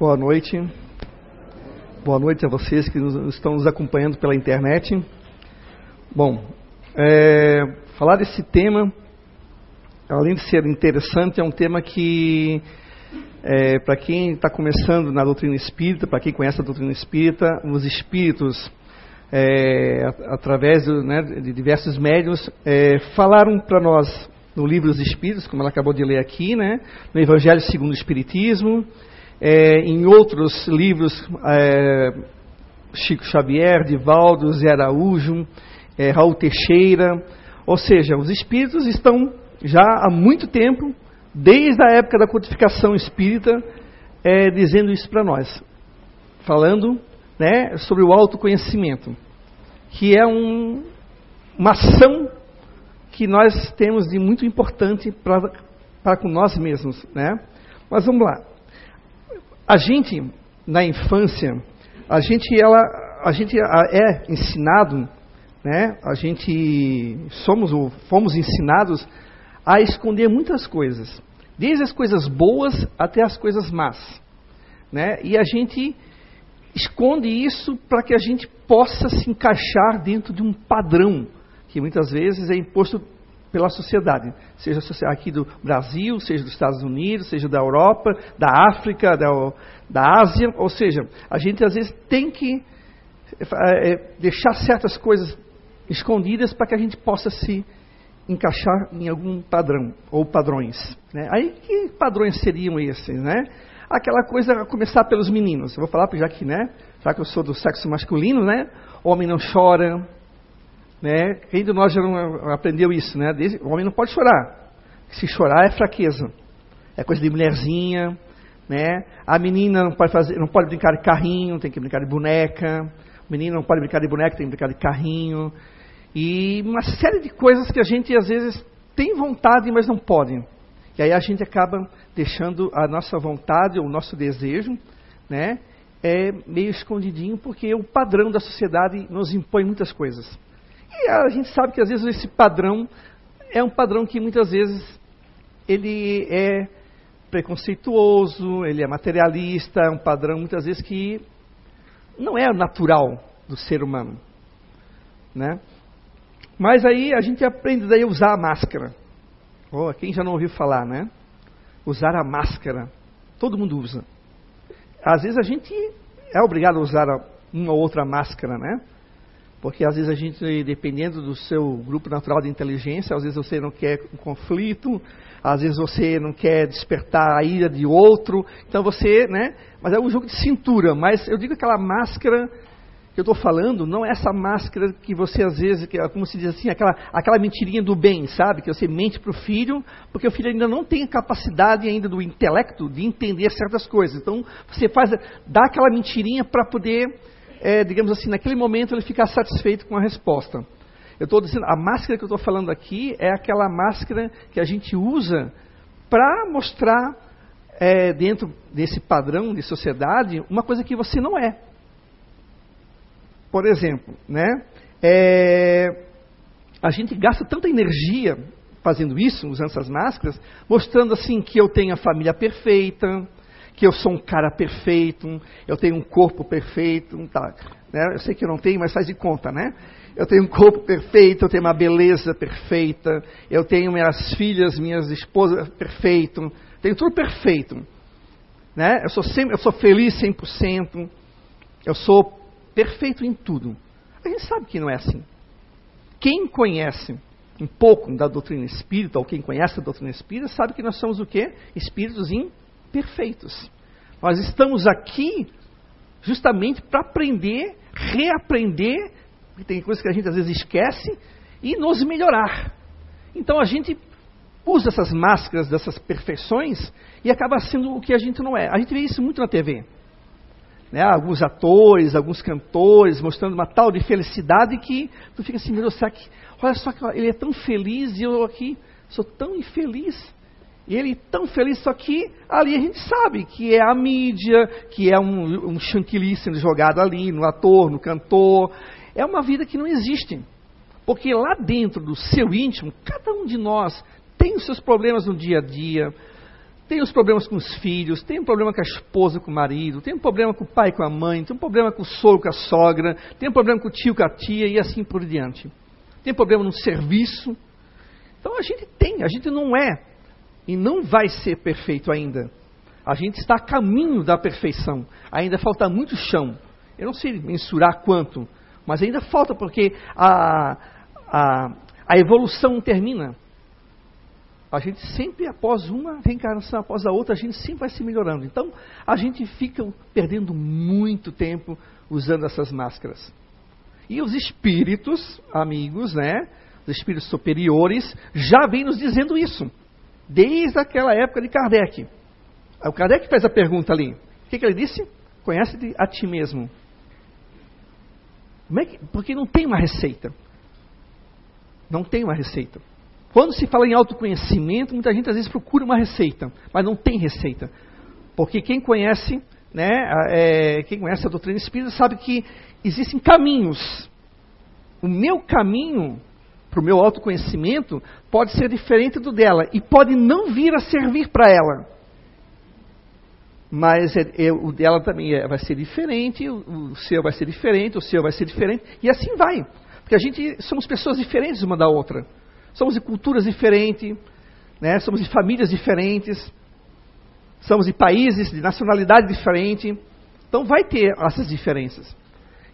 Boa noite. Boa noite a vocês que nos, estão nos acompanhando pela internet. Bom, é, falar desse tema, além de ser interessante, é um tema que, é, para quem está começando na doutrina espírita, para quem conhece a doutrina espírita, os espíritos, é, através do, né, de diversos médios, é, falaram para nós no livro dos Espíritos, como ela acabou de ler aqui, né, no Evangelho segundo o Espiritismo, é, em outros livros, é, Chico Xavier, Divaldo, Zé Araújo, é, Raul Teixeira, ou seja, os espíritos estão já há muito tempo, desde a época da codificação espírita, é, dizendo isso para nós, falando né, sobre o autoconhecimento, que é um, uma ação que nós temos de muito importante para com nós mesmos. Né? Mas vamos lá. A gente, na infância, a gente, ela, a gente é ensinado, né? a gente somos ou fomos ensinados a esconder muitas coisas, desde as coisas boas até as coisas más. Né? E a gente esconde isso para que a gente possa se encaixar dentro de um padrão que muitas vezes é imposto pela sociedade, seja aqui do Brasil, seja dos Estados Unidos, seja da Europa, da África, da, da Ásia, ou seja, a gente às vezes tem que é, deixar certas coisas escondidas para que a gente possa se encaixar em algum padrão ou padrões. Né? Aí que padrões seriam esses, né? Aquela coisa a começar pelos meninos. Eu vou falar já que, né? Já que eu sou do sexo masculino, né? Homem não chora, né? Quem de nós já não aprendeu isso, né? O homem não pode chorar. Se chorar é fraqueza. É coisa de mulherzinha, né? A menina não pode fazer, não pode brincar de carrinho, tem que brincar de boneca. O menino não pode brincar de boneca, tem que brincar de carrinho. E uma série de coisas que a gente às vezes tem vontade, mas não pode. E aí a gente acaba deixando a nossa vontade, o nosso desejo, né? É meio escondidinho porque o padrão da sociedade nos impõe muitas coisas. E a gente sabe que às vezes esse padrão é um padrão que muitas vezes ele é preconceituoso, ele é materialista, é um padrão muitas vezes que não é natural do ser humano, né? Mas aí a gente aprende daí a usar a máscara. Oh, quem já não ouviu falar, né? Usar a máscara. Todo mundo usa. Às vezes a gente é obrigado a usar uma ou outra máscara, né? Porque às vezes a gente, dependendo do seu grupo natural de inteligência, às vezes você não quer um conflito, às vezes você não quer despertar a ira de outro, então você, né? Mas é um jogo de cintura, mas eu digo aquela máscara que eu estou falando, não é essa máscara que você às vezes, que, como se diz assim, aquela, aquela mentirinha do bem, sabe? Que você mente para o filho, porque o filho ainda não tem a capacidade ainda do intelecto de entender certas coisas. Então você faz, dá aquela mentirinha para poder é, digamos assim, naquele momento ele ficar satisfeito com a resposta. Eu estou dizendo, a máscara que eu estou falando aqui é aquela máscara que a gente usa para mostrar é, dentro desse padrão de sociedade uma coisa que você não é. Por exemplo, né? É, a gente gasta tanta energia fazendo isso, usando essas máscaras, mostrando assim que eu tenho a família perfeita, que eu sou um cara perfeito, eu tenho um corpo perfeito, tá, né? eu sei que eu não tenho, mas faz de conta, né? Eu tenho um corpo perfeito, eu tenho uma beleza perfeita, eu tenho minhas filhas, minhas esposas perfeito, tenho tudo perfeito, né? Eu sou sempre, eu sou feliz 100%, eu sou perfeito em tudo. A gente sabe que não é assim. Quem conhece um pouco da doutrina espírita, ou quem conhece a doutrina espírita, sabe que nós somos o quê? Espíritos imperfeitos perfeitos. Nós estamos aqui justamente para aprender, reaprender, porque tem coisas que a gente às vezes esquece, e nos melhorar. Então a gente usa essas máscaras dessas perfeições e acaba sendo o que a gente não é. A gente vê isso muito na TV. Né? Alguns atores, alguns cantores mostrando uma tal de felicidade que tu fica assim, meu Deus, será que, olha só que ele é tão feliz e eu aqui sou tão infeliz. E ele tão feliz, só que ali a gente sabe que é a mídia, que é um, um chantilly sendo jogado ali, no ator, no cantor. É uma vida que não existe. Porque lá dentro do seu íntimo, cada um de nós tem os seus problemas no dia a dia, tem os problemas com os filhos, tem um problema com a esposa, com o marido, tem um problema com o pai, com a mãe, tem um problema com o sogro, com a sogra, tem um problema com o tio, com a tia e assim por diante. Tem problema no serviço. Então a gente tem, a gente não é e não vai ser perfeito ainda. A gente está a caminho da perfeição. Ainda falta muito chão. Eu não sei mensurar quanto, mas ainda falta porque a, a, a evolução não termina. A gente sempre, após uma reencarnação, após a outra, a gente sempre vai se melhorando. Então, a gente fica perdendo muito tempo usando essas máscaras. E os espíritos, amigos, né? Os espíritos superiores, já vêm nos dizendo isso. Desde aquela época de Kardec. O Kardec faz a pergunta ali. O que, que ele disse? Conhece-te a ti mesmo. É que, porque não tem uma receita. Não tem uma receita. Quando se fala em autoconhecimento, muita gente às vezes procura uma receita, mas não tem receita. Porque quem conhece, né, é, quem conhece a doutrina espírita sabe que existem caminhos. O meu caminho para o meu autoconhecimento pode ser diferente do dela e pode não vir a servir para ela. Mas é, é, o dela também é, vai ser diferente, o, o seu vai ser diferente, o seu vai ser diferente, e assim vai. Porque a gente somos pessoas diferentes uma da outra. Somos de culturas diferentes, né? somos de famílias diferentes, somos de países, de nacionalidade diferente. Então vai ter essas diferenças.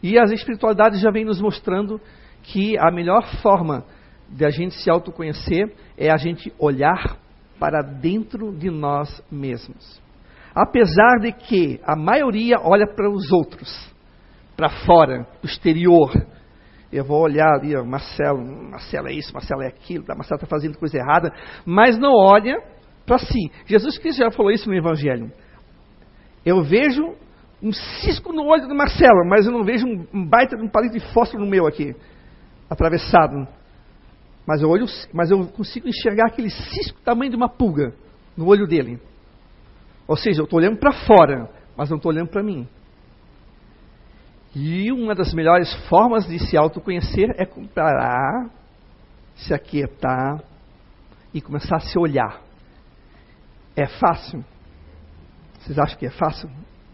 E as espiritualidades já vêm nos mostrando que a melhor forma de a gente se autoconhecer é a gente olhar para dentro de nós mesmos. Apesar de que a maioria olha para os outros, para fora, o exterior, eu vou olhar ali, ó, Marcelo, Marcelo é isso, Marcelo é aquilo, Marcelo está fazendo coisa errada, mas não olha para si. Jesus Cristo já falou isso no Evangelho. Eu vejo um cisco no olho do Marcelo, mas eu não vejo um baita de um palito de fósforo no meu aqui, atravessado. Mas eu, olho, mas eu consigo enxergar aquele cisco tamanho de uma pulga no olho dele. Ou seja, eu estou olhando para fora, mas não estou olhando para mim. E uma das melhores formas de se autoconhecer é parar, se aquietar e começar a se olhar. É fácil? Vocês acham que é fácil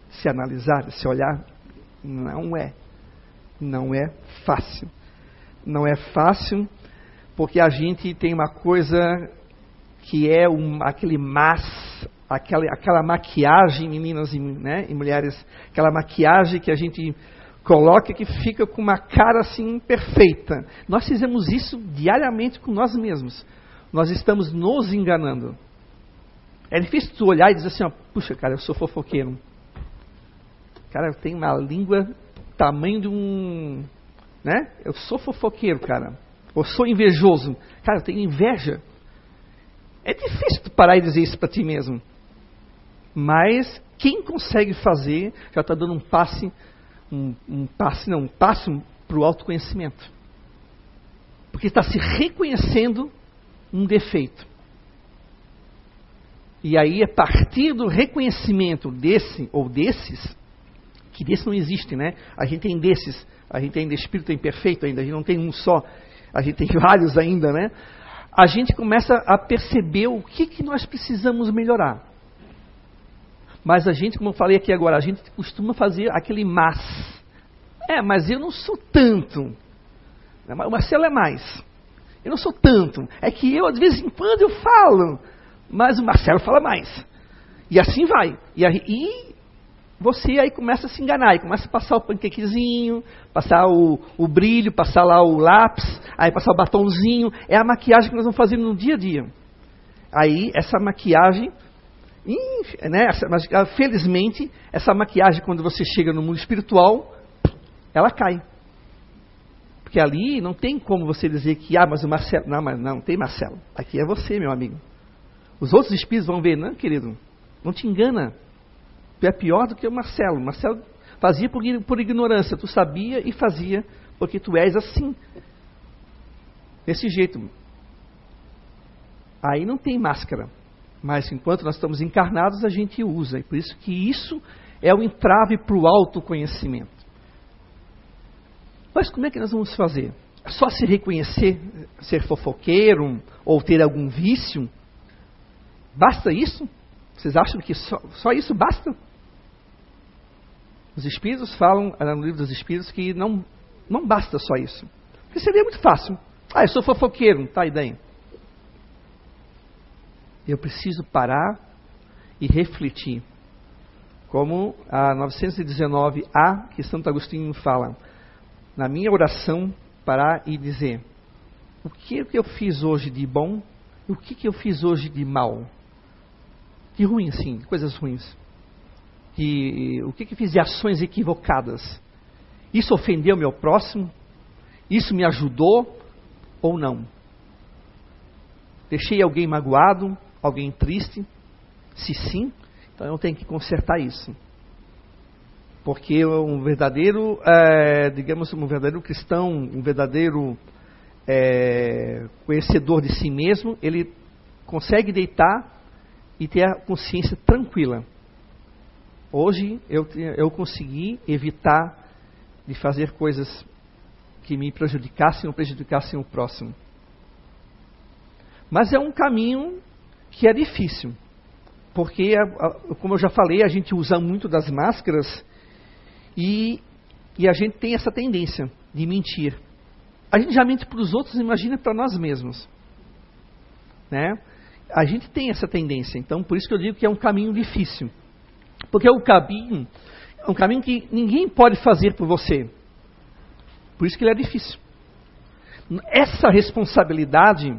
se analisar, se olhar? Não é. Não é fácil. Não é fácil porque a gente tem uma coisa que é um, aquele mas, aquela, aquela maquiagem, meninas e, né, e mulheres, aquela maquiagem que a gente coloca que fica com uma cara assim perfeita. Nós fizemos isso diariamente com nós mesmos. Nós estamos nos enganando. É difícil tu olhar e dizer assim, ó, puxa, cara, eu sou fofoqueiro. Cara, eu tenho uma língua tamanho de um, né? Eu sou fofoqueiro, cara. Eu sou invejoso. Cara, eu tenho inveja. É difícil parar e dizer isso para ti mesmo. Mas quem consegue fazer já está dando um passe um, um passe, não, um passo para o autoconhecimento. Porque está se reconhecendo um defeito. E aí, a partir do reconhecimento desse ou desses, que desse não existe, né? A gente tem desses, a gente tem de espírito imperfeito ainda, a gente não tem um só, a gente tem vários ainda, né? A gente começa a perceber o que, que nós precisamos melhorar. Mas a gente, como eu falei aqui agora, a gente costuma fazer aquele mas. É, mas eu não sou tanto. O Marcelo é mais. Eu não sou tanto. É que eu, de vez em quando, eu falo. Mas o Marcelo fala mais. E assim vai. E, e você aí começa a se enganar. E começa a passar o panquequezinho, passar o, o brilho, passar lá o lápis, aí passar o batomzinho. É a maquiagem que nós vamos fazer no dia a dia. Aí, essa maquiagem né, mas, ah, felizmente, essa maquiagem, quando você chega no mundo espiritual, ela cai. Porque ali não tem como você dizer que, ah, mas o Marcelo. Não, mas não, tem Marcelo. Aqui é você, meu amigo. Os outros espíritos vão ver, não, querido, não te engana. Tu é pior do que o Marcelo. Marcelo fazia por, por ignorância, tu sabia e fazia, porque tu és assim. Desse jeito. Aí não tem máscara. Mas enquanto nós estamos encarnados, a gente usa. E por isso que isso é o entrave para o autoconhecimento. Mas como é que nós vamos fazer? Só se reconhecer, ser fofoqueiro ou ter algum vício? Basta isso? Vocês acham que só, só isso basta? Os espíritos falam, no livro dos espíritos, que não, não basta só isso. Porque seria muito fácil. Ah, eu sou fofoqueiro, tá, e daí? Eu preciso parar e refletir. Como a 919A, que Santo Agostinho fala. Na minha oração, parar e dizer: o que, que eu fiz hoje de bom e o que, que eu fiz hoje de mal? De ruim, sim, coisas ruins. E o que, que fiz de ações equivocadas? Isso ofendeu meu próximo? Isso me ajudou ou não? Deixei alguém magoado, alguém triste? Se sim, então eu tenho que consertar isso. Porque um verdadeiro, é, digamos, um verdadeiro cristão, um verdadeiro é, conhecedor de si mesmo, ele consegue deitar e ter a consciência tranquila. Hoje eu, eu consegui evitar de fazer coisas que me prejudicassem ou prejudicassem o próximo. Mas é um caminho que é difícil, porque, como eu já falei, a gente usa muito das máscaras e, e a gente tem essa tendência de mentir. A gente já mente para os outros, imagina para nós mesmos. Né? A gente tem essa tendência, então por isso que eu digo que é um caminho difícil. Porque um caminho, é um caminho que ninguém pode fazer por você. Por isso que ele é difícil. Essa responsabilidade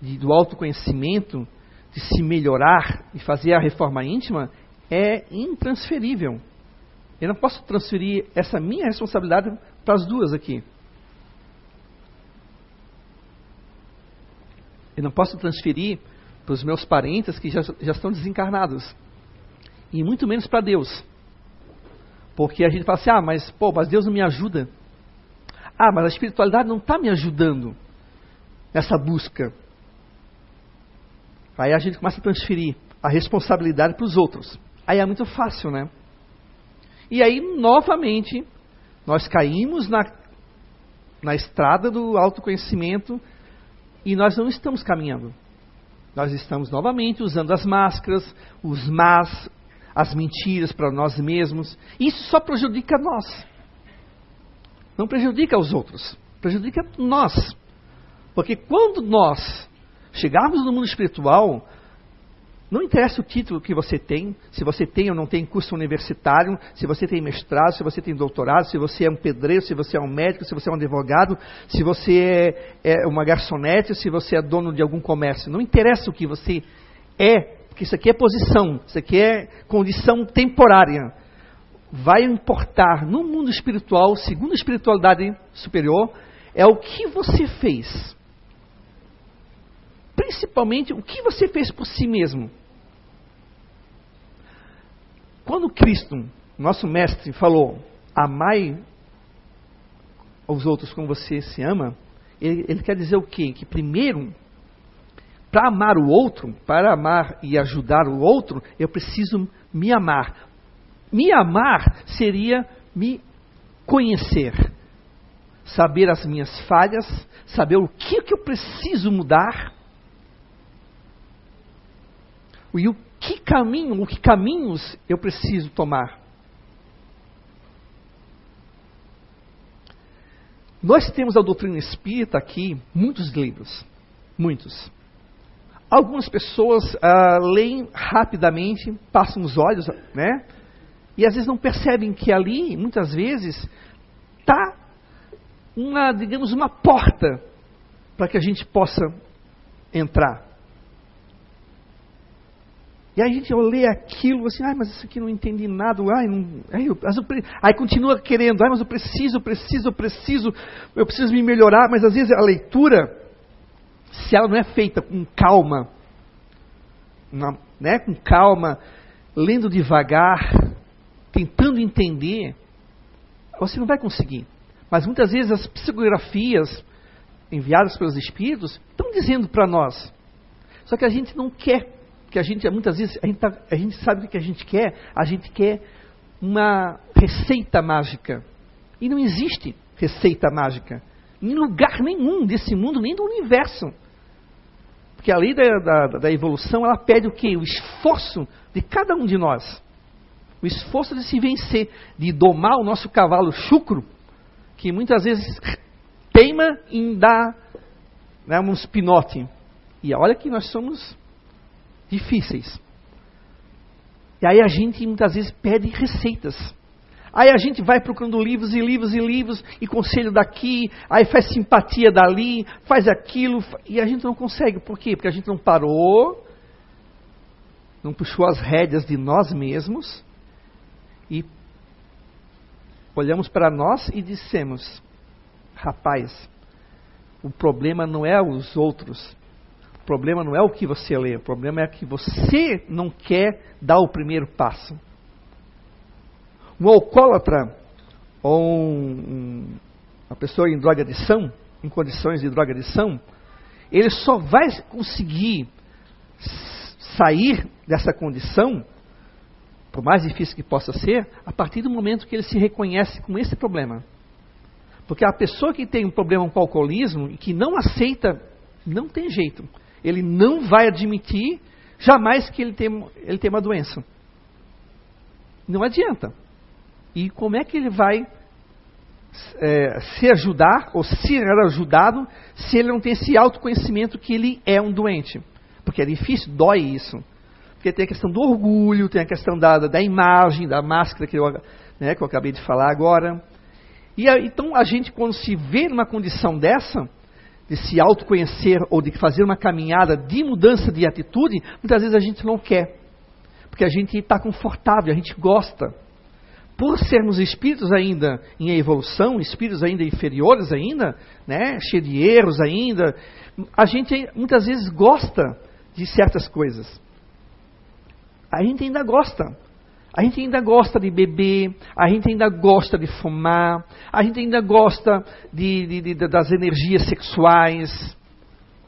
de, do autoconhecimento, de se melhorar e fazer a reforma íntima, é intransferível. Eu não posso transferir essa minha responsabilidade para as duas aqui. Eu não posso transferir para os meus parentes que já, já estão desencarnados. E muito menos para Deus. Porque a gente fala assim, ah, mas, pô, mas Deus não me ajuda. Ah, mas a espiritualidade não está me ajudando nessa busca. Aí a gente começa a transferir a responsabilidade para os outros. Aí é muito fácil, né? E aí, novamente, nós caímos na, na estrada do autoconhecimento e nós não estamos caminhando. Nós estamos novamente usando as máscaras, os más, as mentiras para nós mesmos. Isso só prejudica nós. Não prejudica os outros, prejudica nós. Porque quando nós chegarmos no mundo espiritual, não interessa o título que você tem, se você tem ou não tem curso universitário, se você tem mestrado, se você tem doutorado, se você é um pedreiro, se você é um médico, se você é um advogado, se você é, é uma garçonete, se você é dono de algum comércio. Não interessa o que você é, porque isso aqui é posição, isso aqui é condição temporária. Vai importar no mundo espiritual, segundo a espiritualidade superior, é o que você fez principalmente o que você fez por si mesmo. Quando Cristo, nosso mestre, falou: Amai aos outros como você se ama, ele, ele quer dizer o quê? Que primeiro, para amar o outro, para amar e ajudar o outro, eu preciso me amar. Me amar seria me conhecer, saber as minhas falhas, saber o que, que eu preciso mudar e o que caminho, o que caminhos eu preciso tomar. Nós temos a doutrina espírita aqui, muitos livros, muitos. Algumas pessoas ah, leem rapidamente, passam os olhos, né? E às vezes não percebem que ali, muitas vezes, está uma, digamos, uma porta para que a gente possa entrar. E aí a gente lê aquilo assim, ai, mas isso aqui não entendi nada, ai, não, ai, eu, eu, aí continua querendo, ai, mas eu preciso, preciso, preciso, eu preciso me melhorar, mas às vezes a leitura, se ela não é feita com calma, na, né, com calma, lendo devagar, tentando entender, você não vai conseguir. Mas muitas vezes as psicografias enviadas pelos espíritos estão dizendo para nós. Só que a gente não quer que a gente, muitas vezes, a gente, tá, a gente sabe o que a gente quer, a gente quer uma receita mágica. E não existe receita mágica. Em lugar nenhum desse mundo, nem do universo. Porque a lei da, da, da evolução, ela pede o quê? O esforço de cada um de nós. O esforço de se vencer, de domar o nosso cavalo chucro, que muitas vezes teima em dar né, um spinote. E olha que nós somos difíceis. E aí a gente muitas vezes pede receitas. Aí a gente vai procurando livros e livros e livros, e conselho daqui, aí faz simpatia dali, faz aquilo, e a gente não consegue. Por quê? Porque a gente não parou, não puxou as rédeas de nós mesmos, e olhamos para nós e dissemos: rapaz, o problema não é os outros, o problema não é o que você lê, o problema é que você não quer dar o primeiro passo. Um alcoólatra ou um, uma pessoa em drogadição, em condições de drogadição, ele só vai conseguir sair dessa condição, por mais difícil que possa ser, a partir do momento que ele se reconhece com esse problema. Porque a pessoa que tem um problema com o alcoolismo e que não aceita, não tem jeito. Ele não vai admitir jamais que ele tem, ele tem uma doença. Não adianta. E como é que ele vai é, se ajudar ou ser ajudado se ele não tem esse autoconhecimento que ele é um doente? Porque é difícil, dói isso. Porque tem a questão do orgulho, tem a questão da, da imagem, da máscara que eu, né, que eu acabei de falar agora. E então a gente, quando se vê numa condição dessa, de se autoconhecer ou de fazer uma caminhada de mudança de atitude, muitas vezes a gente não quer. Porque a gente está confortável, a gente gosta por sermos espíritos ainda em evolução, espíritos ainda inferiores ainda, né, cheio de erros ainda, a gente muitas vezes gosta de certas coisas. A gente ainda gosta. A gente ainda gosta de beber, a gente ainda gosta de fumar, a gente ainda gosta de, de, de, das energias sexuais,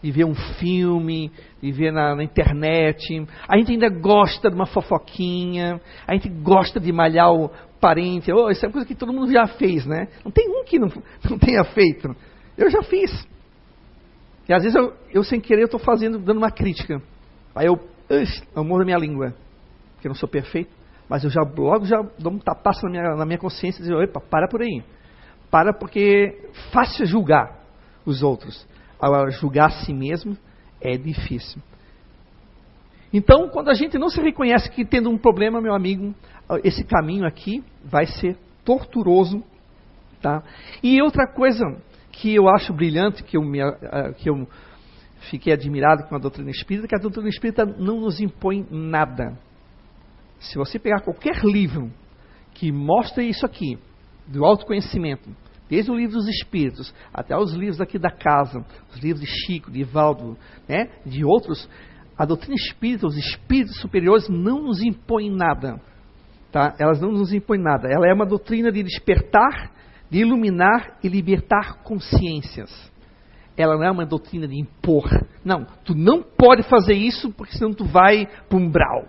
de ver um filme, de ver na, na, internet. A gente ainda gosta de uma fofoquinha, a gente gosta de malhar o, parente. Oh, isso é coisa que todo mundo já fez, né? Não tem um que não, não tenha feito. Eu já fiz. E às vezes eu, eu sem querer, estou fazendo, dando uma crítica. Aí eu, eu morro da minha língua, porque eu não sou perfeito. Mas eu já logo já dou um tapaço na minha, na minha consciência e digo, opa, para por aí. Para porque fácil julgar os outros. Agora, julgar a si mesmo é difícil. Então, quando a gente não se reconhece que tendo um problema, meu amigo, esse caminho aqui vai ser torturoso. Tá? E outra coisa que eu acho brilhante, que eu, me, que eu fiquei admirado com a doutrina espírita, é que a doutrina espírita não nos impõe nada. Se você pegar qualquer livro que mostre isso aqui, do autoconhecimento, desde o livro dos Espíritos até os livros aqui da casa, os livros de Chico, de Ivaldo, né, de outros, a doutrina espírita, os espíritos superiores não nos impõem nada. Tá? Elas não nos impõem nada. Ela é uma doutrina de despertar, de iluminar e libertar consciências. Ela não é uma doutrina de impor. Não, tu não pode fazer isso porque senão tu vai para um brau.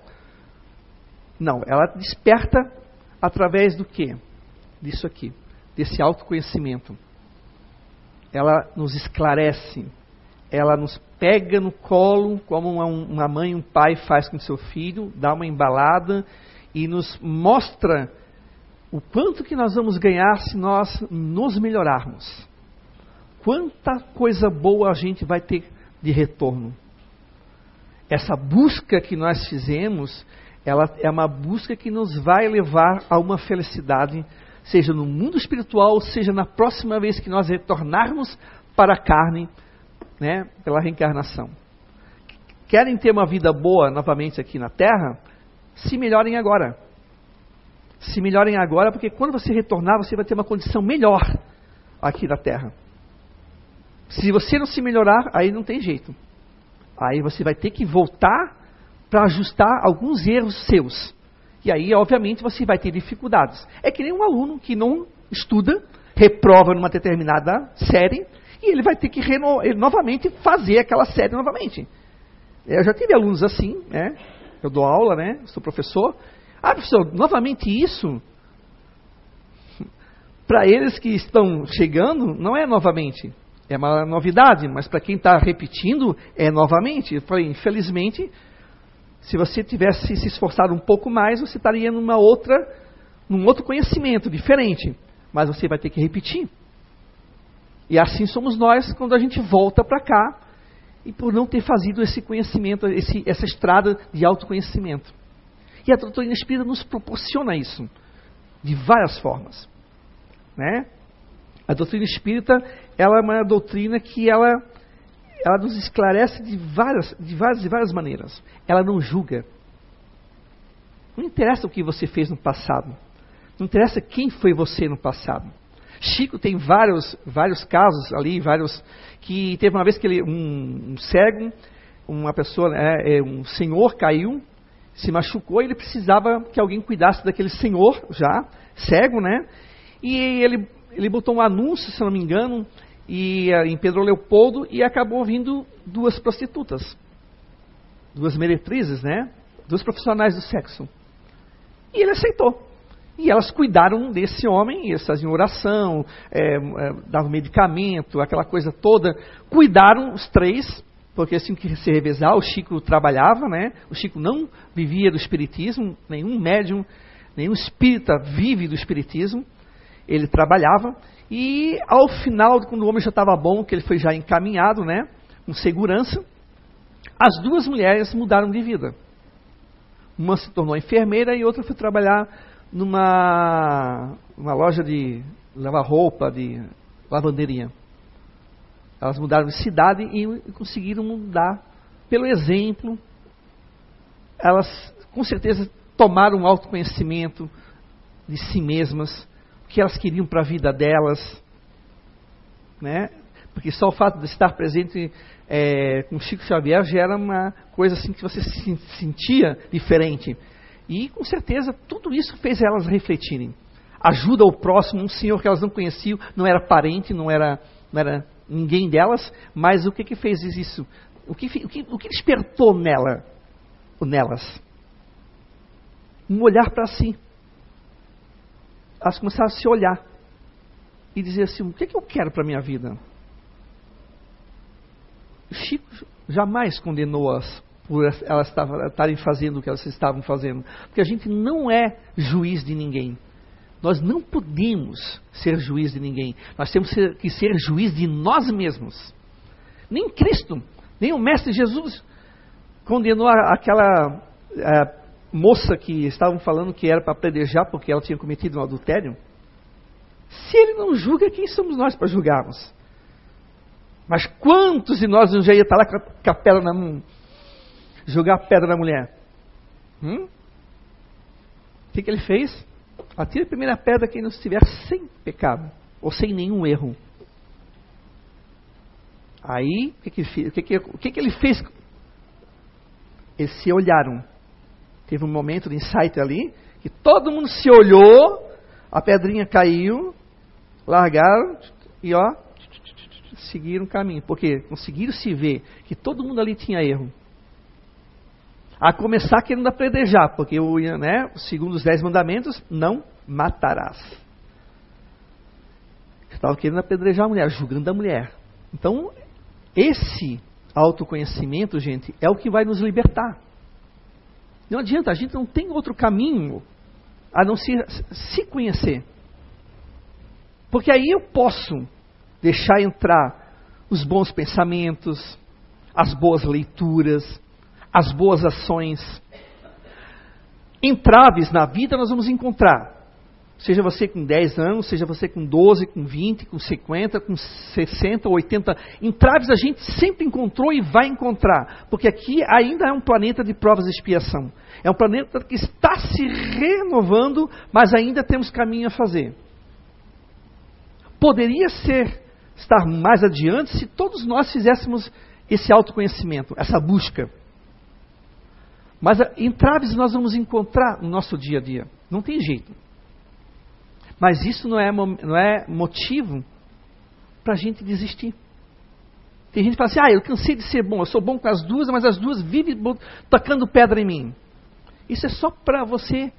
Não, ela desperta através do quê? Disso aqui, desse autoconhecimento. Ela nos esclarece, ela nos pega no colo, como uma, uma mãe, um pai faz com seu filho, dá uma embalada e nos mostra o quanto que nós vamos ganhar se nós nos melhorarmos. Quanta coisa boa a gente vai ter de retorno. Essa busca que nós fizemos, ela é uma busca que nos vai levar a uma felicidade, seja no mundo espiritual, seja na próxima vez que nós retornarmos para a carne, né, pela reencarnação. Querem ter uma vida boa novamente aqui na Terra? Se melhorem agora. Se melhorem agora, porque quando você retornar, você vai ter uma condição melhor aqui na Terra. Se você não se melhorar, aí não tem jeito. Aí você vai ter que voltar para ajustar alguns erros seus. E aí, obviamente, você vai ter dificuldades. É que nem um aluno que não estuda, reprova numa determinada série, e ele vai ter que novamente fazer aquela série novamente. Eu já tive alunos assim, né? Eu dou aula, né? Sou professor. Ah, professor, novamente isso? Para eles que estão chegando, não é novamente. é uma novidade, mas para quem está repetindo, é novamente. Eu falei, infelizmente, se você tivesse se esforçado um pouco mais, você estaria numa outra, num outro conhecimento diferente. Mas você vai ter que repetir. E assim somos nós quando a gente volta para cá e por não ter fazido esse conhecimento, esse, essa estrada de autoconhecimento. E a doutrina espírita nos proporciona isso de várias formas, né? A doutrina espírita, ela é uma doutrina que ela, ela nos esclarece de várias, de várias, de várias maneiras. Ela não julga. Não interessa o que você fez no passado. Não interessa quem foi você no passado. Chico tem vários, vários casos ali, vários que teve uma vez que ele, um, um cego, uma pessoa, é, é, um senhor caiu, se machucou e ele precisava que alguém cuidasse daquele senhor já cego, né? E ele ele botou um anúncio, se não me engano, e, eh, em Pedro Leopoldo e acabou vindo duas prostitutas, duas meretrizes, né? Duas profissionais do sexo. E ele aceitou. E elas cuidaram desse homem, eles faziam oração, é, é, davam medicamento, aquela coisa toda. Cuidaram os três, porque assim que se revezar, o Chico trabalhava, né? O Chico não vivia do espiritismo, nenhum médium, nenhum espírita vive do espiritismo ele trabalhava, e ao final, quando o homem já estava bom, que ele foi já encaminhado, né, com segurança, as duas mulheres mudaram de vida. Uma se tornou enfermeira e outra foi trabalhar numa uma loja de lavar roupa, de lavanderia. Elas mudaram de cidade e conseguiram mudar pelo exemplo. Elas, com certeza, tomaram um autoconhecimento de si mesmas, que elas queriam para a vida delas, né? Porque só o fato de estar presente é, com Chico Xavier já era uma coisa assim que você se sentia diferente. E com certeza tudo isso fez elas refletirem. Ajuda ao próximo, um senhor que elas não conheciam, não era parente, não era, não era ninguém delas, mas o que que fez isso? O que, o que, o que despertou nela, nelas? Um olhar para si elas começaram a se olhar e dizer assim: o que, que eu quero para a minha vida? Chico jamais condenou-as por elas estarem fazendo o que elas estavam fazendo, porque a gente não é juiz de ninguém. Nós não podemos ser juiz de ninguém. Nós temos que ser juiz de nós mesmos. Nem Cristo, nem o Mestre Jesus condenou aquela eh, moça que estavam falando que era para pledejar porque ela tinha cometido um adultério, se ele não julga, quem somos nós para julgarmos? Mas quantos de nós não já ia estar lá com a pedra na mão, jogar a pedra na mulher? Hum? O que, que ele fez? Atira a primeira pedra quem não estiver sem pecado, ou sem nenhum erro. Aí, o que, que, o que, o que, que ele fez? Eles se olharam Teve um momento de insight ali, que todo mundo se olhou, a pedrinha caiu, largaram e ó, seguiram o caminho. Porque conseguiram se ver que todo mundo ali tinha erro. A começar querendo apredejar, porque o, né, segundo os dez mandamentos, não matarás. Estava querendo apedrejar a mulher, julgando a mulher. Então, esse autoconhecimento, gente, é o que vai nos libertar. Não adianta, a gente não tem outro caminho a não ser se conhecer. Porque aí eu posso deixar entrar os bons pensamentos, as boas leituras, as boas ações. Entraves na vida nós vamos encontrar. Seja você com 10 anos, seja você com 12, com 20, com 50, com 60, 80. Entraves a gente sempre encontrou e vai encontrar. Porque aqui ainda é um planeta de provas e expiação. É um planeta que está se renovando, mas ainda temos caminho a fazer. Poderia ser, estar mais adiante se todos nós fizéssemos esse autoconhecimento, essa busca. Mas entraves nós vamos encontrar no nosso dia a dia. Não tem jeito. Mas isso não é, não é motivo para a gente desistir. Tem gente que fala assim: ah, eu cansei de ser bom, eu sou bom com as duas, mas as duas vivem tocando pedra em mim. Isso é só para você.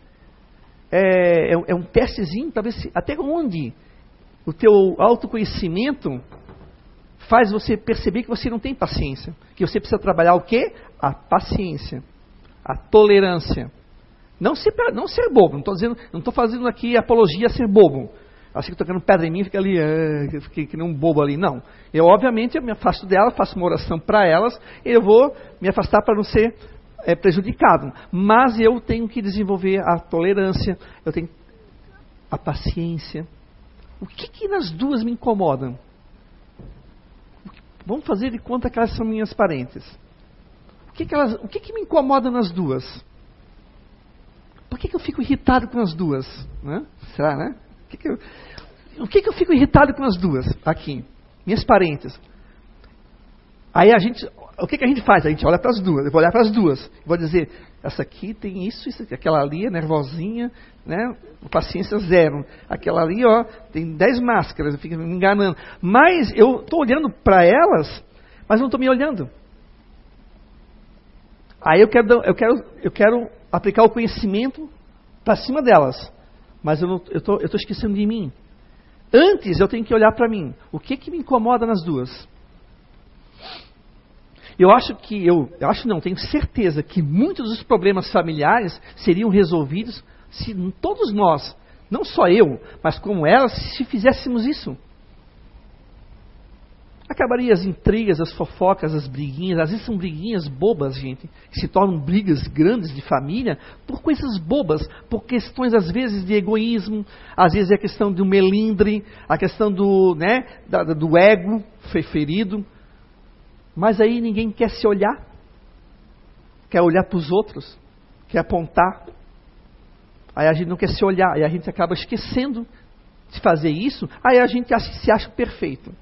É, é, é, um testezinho para ver se, até onde o teu autoconhecimento faz você perceber que você não tem paciência. Que você precisa trabalhar o quê? A paciência. A tolerância. Não ser, não ser bobo. Não estou dizendo, não estou fazendo aqui apologia a ser bobo. Assim que tocando pedra em mim, fica ali, fiquei que nem um bobo ali. Não. Eu, obviamente, eu me afasto dela, faço uma oração para elas, e eu vou me afastar para não ser é, prejudicado. Mas eu tenho que desenvolver a tolerância, eu tenho a paciência. O que, que nas duas me incomodam? Vamos fazer de conta que elas são minhas parentes. O que, que, elas, o que, que me incomoda nas duas? Por que, que eu fico irritado com as duas? Né? Será, né? que, que eu, o que, que eu fico irritado com as duas aqui? Minhas parentes. Aí a gente, o que, que a gente faz? A gente olha para as duas, eu vou olhar para as duas, vou dizer, essa aqui tem isso, isso, aquela ali é nervosinha, né? Paciência zero. Aquela ali, ó, tem dez máscaras, fica me enganando. Mas eu estou olhando para elas, mas não estou me olhando. Aí eu quero, eu quero, eu quero aplicar o conhecimento para cima delas mas eu estou esquecendo de mim. Antes eu tenho que olhar para mim. O que, que me incomoda nas duas? Eu acho que, eu, eu acho não, tenho certeza que muitos dos problemas familiares seriam resolvidos se todos nós, não só eu, mas como elas, se fizéssemos isso acabaria as intrigas, as fofocas, as briguinhas. Às vezes são briguinhas bobas, gente, que se tornam brigas grandes de família por coisas bobas, por questões às vezes de egoísmo, às vezes é a questão do melindre, a questão do, né, do ego ferido. Mas aí ninguém quer se olhar, quer olhar para os outros, quer apontar. Aí a gente não quer se olhar, aí a gente acaba esquecendo de fazer isso, aí a gente se acha perfeito.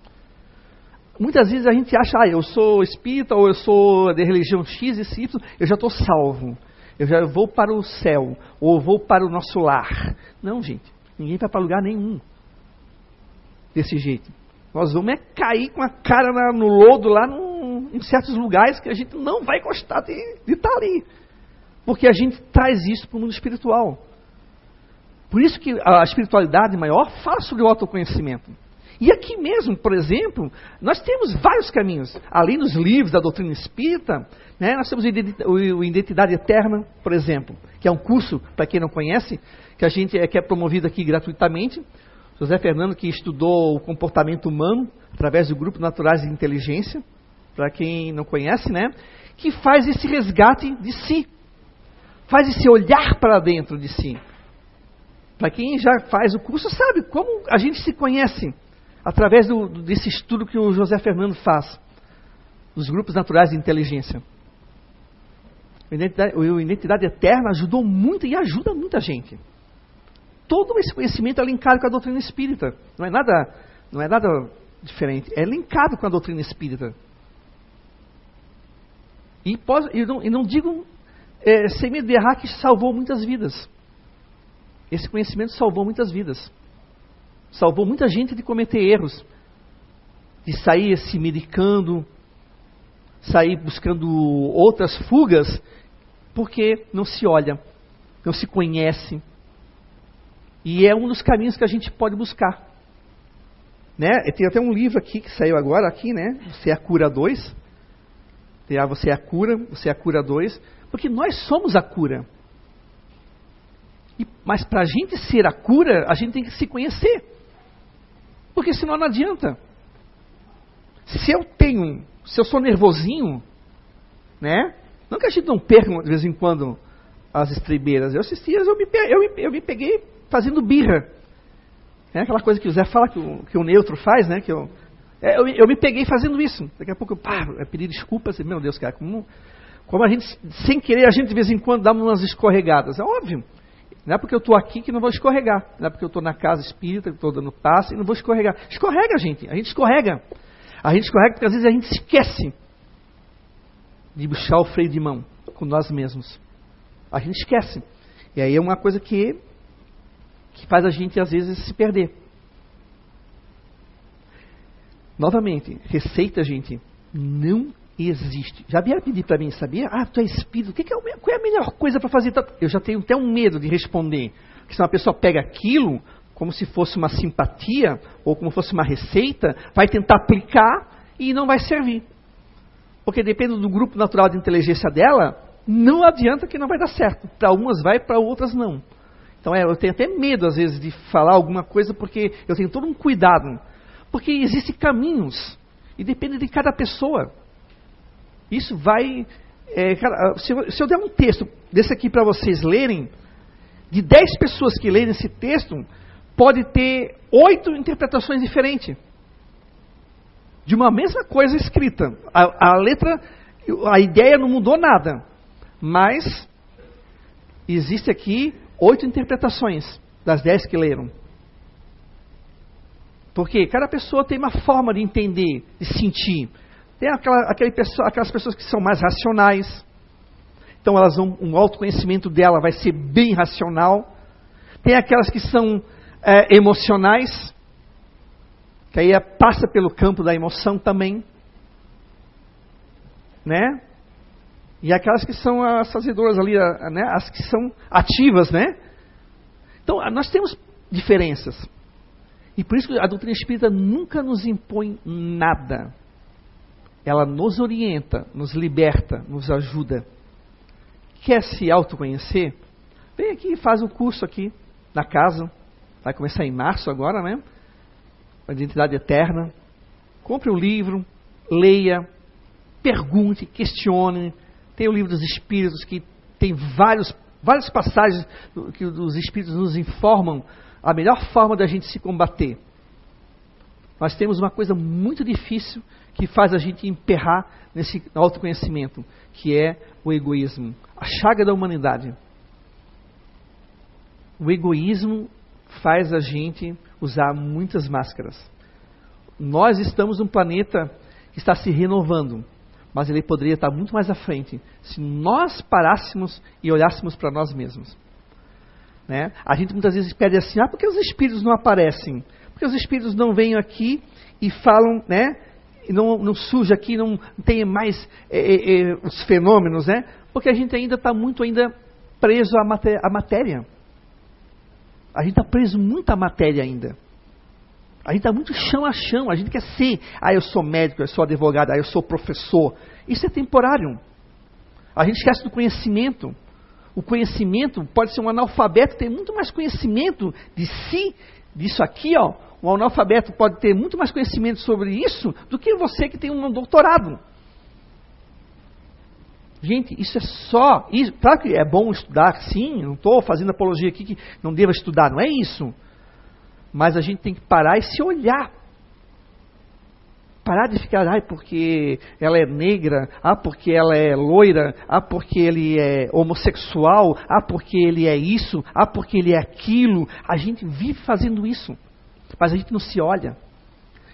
Muitas vezes a gente acha, ah, eu sou espírita ou eu sou de religião X e Y, eu já estou salvo. Eu já vou para o céu, ou vou para o nosso lar. Não, gente, ninguém vai para lugar nenhum desse jeito. Nós vamos é cair com a cara na, no lodo lá num, em certos lugares que a gente não vai gostar de, estar ali. Porque a gente traz isso para o mundo espiritual. Por isso que a espiritualidade maior fala sobre o autoconhecimento. E aqui mesmo, por exemplo, nós temos vários caminhos. Além dos livros da doutrina espírita, né, nós temos o Identidade Eterna, por exemplo, que é um curso, para quem não conhece, que a gente é, que é promovido aqui gratuitamente. José Fernando, que estudou o comportamento humano através do Grupo Naturais de Inteligência, para quem não conhece, né, que faz esse resgate de si, faz esse olhar para dentro de si. Para quem já faz o curso sabe como a gente se conhece através do, desse estudo que o José Fernando faz, dos grupos naturais de inteligência. O Identidade, o Identidade Eterna ajudou muito e ajuda muita gente. Todo esse conhecimento é linkado com a doutrina espírita. Não é nada, não é nada diferente. É linkado com a doutrina espírita. E, não, não, digo é, sem medo de errar que salvou muitas vidas. Esse conhecimento salvou muitas vidas. Salvou muita gente de cometer erros, de sair se medicando, sair buscando outras fugas, porque não se olha, não se conhece. E é um dos caminhos que a gente pode buscar. Né? Tem até um livro aqui que saiu agora aqui, né? Você é a cura 2. Ah, você é a cura, você é a cura 2. Porque nós somos a cura. E, mas para a gente ser a cura, a gente tem que se conhecer. Porque senão não adianta. Se eu tenho, se eu sou nervosinho, né? Não que a gente não perca de vez em quando as estribeiras. Eu dias eu me, eu, eu me peguei fazendo birra. É aquela coisa que o Zé fala que o, que o neutro faz, né? Que eu, é, eu, eu, me peguei fazendo isso. Daqui a pouco eu paro, é pedir desculpas. Meu Deus, cara, como, como a gente, sem querer, a gente de vez em quando dá umas escorregadas. É óbvio. Não é porque eu estou aqui que não vou escorregar. Não é porque eu estou na casa espírita, que estou dando passe e não vou escorregar. Escorrega, gente. A gente escorrega. A gente escorrega porque às vezes a gente esquece de puxar o freio de mão com nós mesmos. A gente esquece. E aí é uma coisa que, que faz a gente às vezes se perder. Novamente, receita, gente, não existe. Já vieram pedir para mim, sabia? Ah, tu é espírito, o que, que é, qual é a melhor coisa para fazer? Eu já tenho até um medo de responder. Porque se uma pessoa pega aquilo como se fosse uma simpatia ou como fosse uma receita, vai tentar aplicar e não vai servir. Porque depende do grupo natural de inteligência dela, não adianta que não vai dar certo. Para umas vai, para outras não. Então é, eu tenho até medo, às vezes, de falar alguma coisa, porque eu tenho todo um cuidado. Porque existem caminhos, e depende de cada pessoa. Isso vai. É, cara, se, eu, se eu der um texto desse aqui para vocês lerem, de 10 pessoas que lerem esse texto, pode ter oito interpretações diferentes de uma mesma coisa escrita. A, a letra, a ideia não mudou nada, mas existe aqui oito interpretações das dez que leram. Porque cada pessoa tem uma forma de entender, de sentir. Tem aquela, pessoa, aquelas pessoas que são mais racionais. Então elas vão, um autoconhecimento dela vai ser bem racional. Tem aquelas que são é, emocionais que aí é, passa pelo campo da emoção também, né? E aquelas que são as fazedoras ali, né? as que são ativas, né? Então, nós temos diferenças. E por isso que a doutrina espírita nunca nos impõe nada. Ela nos orienta, nos liberta, nos ajuda. Quer se autoconhecer? Vem aqui e faz o curso aqui na casa. Vai começar em março agora, né? a identidade eterna. Compre o um livro, leia, pergunte, questione. Tem o livro dos Espíritos que tem vários, várias passagens que os Espíritos nos informam a melhor forma da gente se combater. Nós temos uma coisa muito difícil que faz a gente emperrar nesse autoconhecimento, que é o egoísmo, a chaga da humanidade. O egoísmo faz a gente usar muitas máscaras. Nós estamos num planeta que está se renovando, mas ele poderia estar muito mais à frente se nós parássemos e olhássemos para nós mesmos. Né? A gente muitas vezes pede assim: ah, por que os espíritos não aparecem? Porque os espíritos não vêm aqui e falam, né? Não, não surge aqui, não tem mais é, é, é, os fenômenos, né? Porque a gente ainda está muito ainda preso à matéria. À matéria. A gente está preso muito à matéria ainda. A gente está muito chão a chão. A gente quer ser. Ah, eu sou médico, eu sou advogado, ah, eu sou professor. Isso é temporário. A gente esquece do conhecimento. O conhecimento pode ser um analfabeto, ter muito mais conhecimento de si, disso aqui, ó. Um analfabeto pode ter muito mais conhecimento sobre isso do que você que tem um doutorado. Gente, isso é só. Isso, claro que é bom estudar, sim, não estou fazendo apologia aqui que não deva estudar, não é isso. Mas a gente tem que parar e se olhar. Parar de ficar, ai, porque ela é negra, ah, porque ela é loira, ah, porque ele é homossexual, ah, porque ele é isso, ah, porque ele é aquilo. A gente vive fazendo isso. Mas a gente não se olha.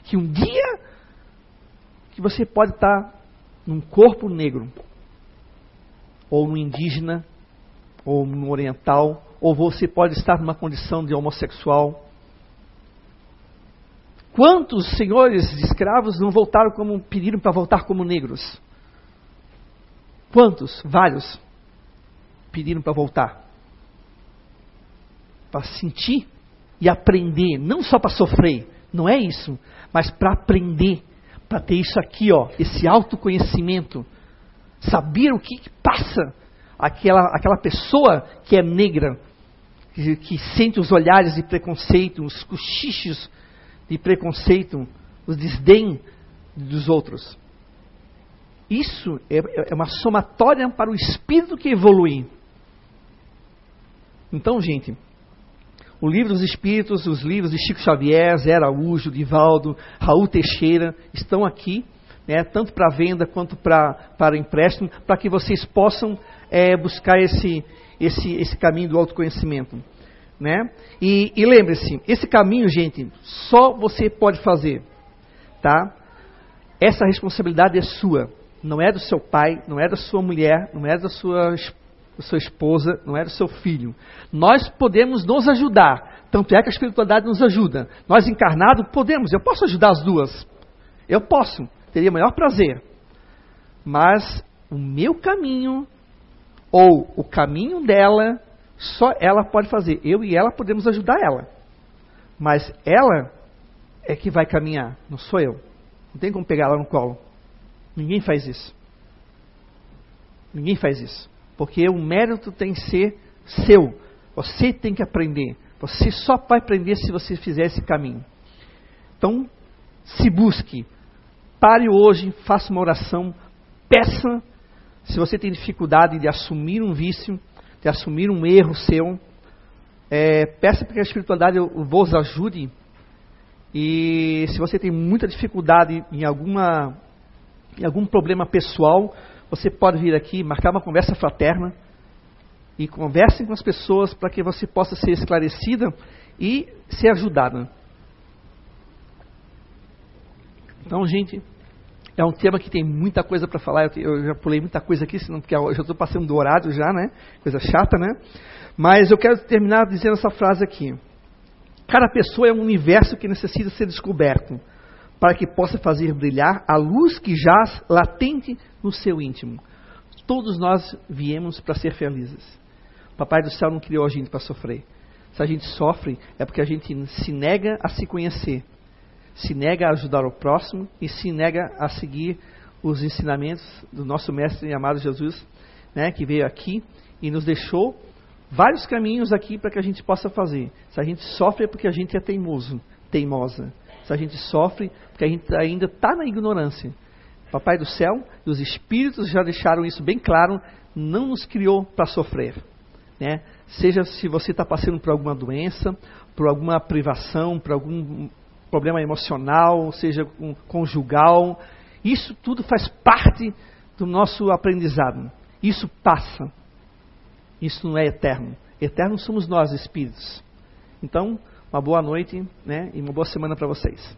Que um dia que você pode estar num corpo negro, ou no indígena, ou no oriental, ou você pode estar numa condição de homossexual. Quantos senhores de escravos não voltaram como pediram para voltar como negros? Quantos? Vários pediram para voltar. Para sentir e aprender, não só para sofrer, não é isso, mas para aprender, para ter isso aqui, ó, esse autoconhecimento saber o que, passa aquela, aquela pessoa que é negra, que, que, sente os olhares de preconceito, os cochichos de preconceito, os desdém dos outros. Isso é, é uma somatória para o espírito que evolui. Então, gente, o livro dos Espíritos, os livros de Chico Xavier, Zé Araújo, Divaldo, Raul Teixeira estão aqui né, tanto para venda quanto pra, para empréstimo, para que vocês possam é, buscar esse, esse, esse caminho do autoconhecimento. Né? E, e lembre-se, esse caminho, gente, só você pode fazer. Tá? Essa responsabilidade é sua, não é do seu pai, não é da sua mulher, não é da sua, da sua esposa, não é do seu filho. Nós podemos nos ajudar, tanto é que a espiritualidade nos ajuda. Nós encarnados podemos, eu posso ajudar as duas. Eu posso teria o maior prazer. Mas o meu caminho, ou o caminho dela, só ela pode fazer. Eu e ela podemos ajudar ela. Mas ela é que vai caminhar, não sou eu. Não tem como pegar ela no colo. Ninguém faz isso. Ninguém faz isso. Porque o mérito tem que ser seu. Você tem que aprender. Você só vai aprender se você fizer esse caminho. Então, se busque. Pare hoje, faça uma oração, peça. Se você tem dificuldade de assumir um vício, de assumir um erro seu, é, peça para que a espiritualidade vos ajude. E se você tem muita dificuldade em alguma em algum problema pessoal, você pode vir aqui, marcar uma conversa fraterna e conversem com as pessoas para que você possa ser esclarecida e ser ajudada. Então, gente, é um tema que tem muita coisa para falar. Eu, eu, já pulei muita coisa aqui, senão porque eu já estou passando do horário já, né? Coisa chata, né? Mas eu quero terminar dizendo essa frase aqui. Cada pessoa é um universo que necessita ser descoberto para que possa fazer brilhar a luz que jaz latente no seu íntimo. Todos nós viemos para ser felizes. O Papai do céu não criou a gente para sofrer. Se a gente sofre, é porque a gente se nega a se conhecer se nega a ajudar o próximo e se nega a seguir os ensinamentos do nosso mestre amado Jesus, né, que veio aqui e nos deixou vários caminhos aqui para que a gente possa fazer. Se a gente sofre é porque a gente é teimoso, teimosa. Se a gente sofre porque a gente ainda está na ignorância. Papai do céu e os espíritos já deixaram isso bem claro, não nos criou para sofrer. Né? Seja se você está passando por alguma doença, por alguma privação, por algum problema emocional, seja conjugal. Isso tudo faz parte do nosso aprendizado. Isso passa. Isso não é eterno. Eterno somos nós, espíritos. Então, uma boa noite né, e uma boa semana para vocês.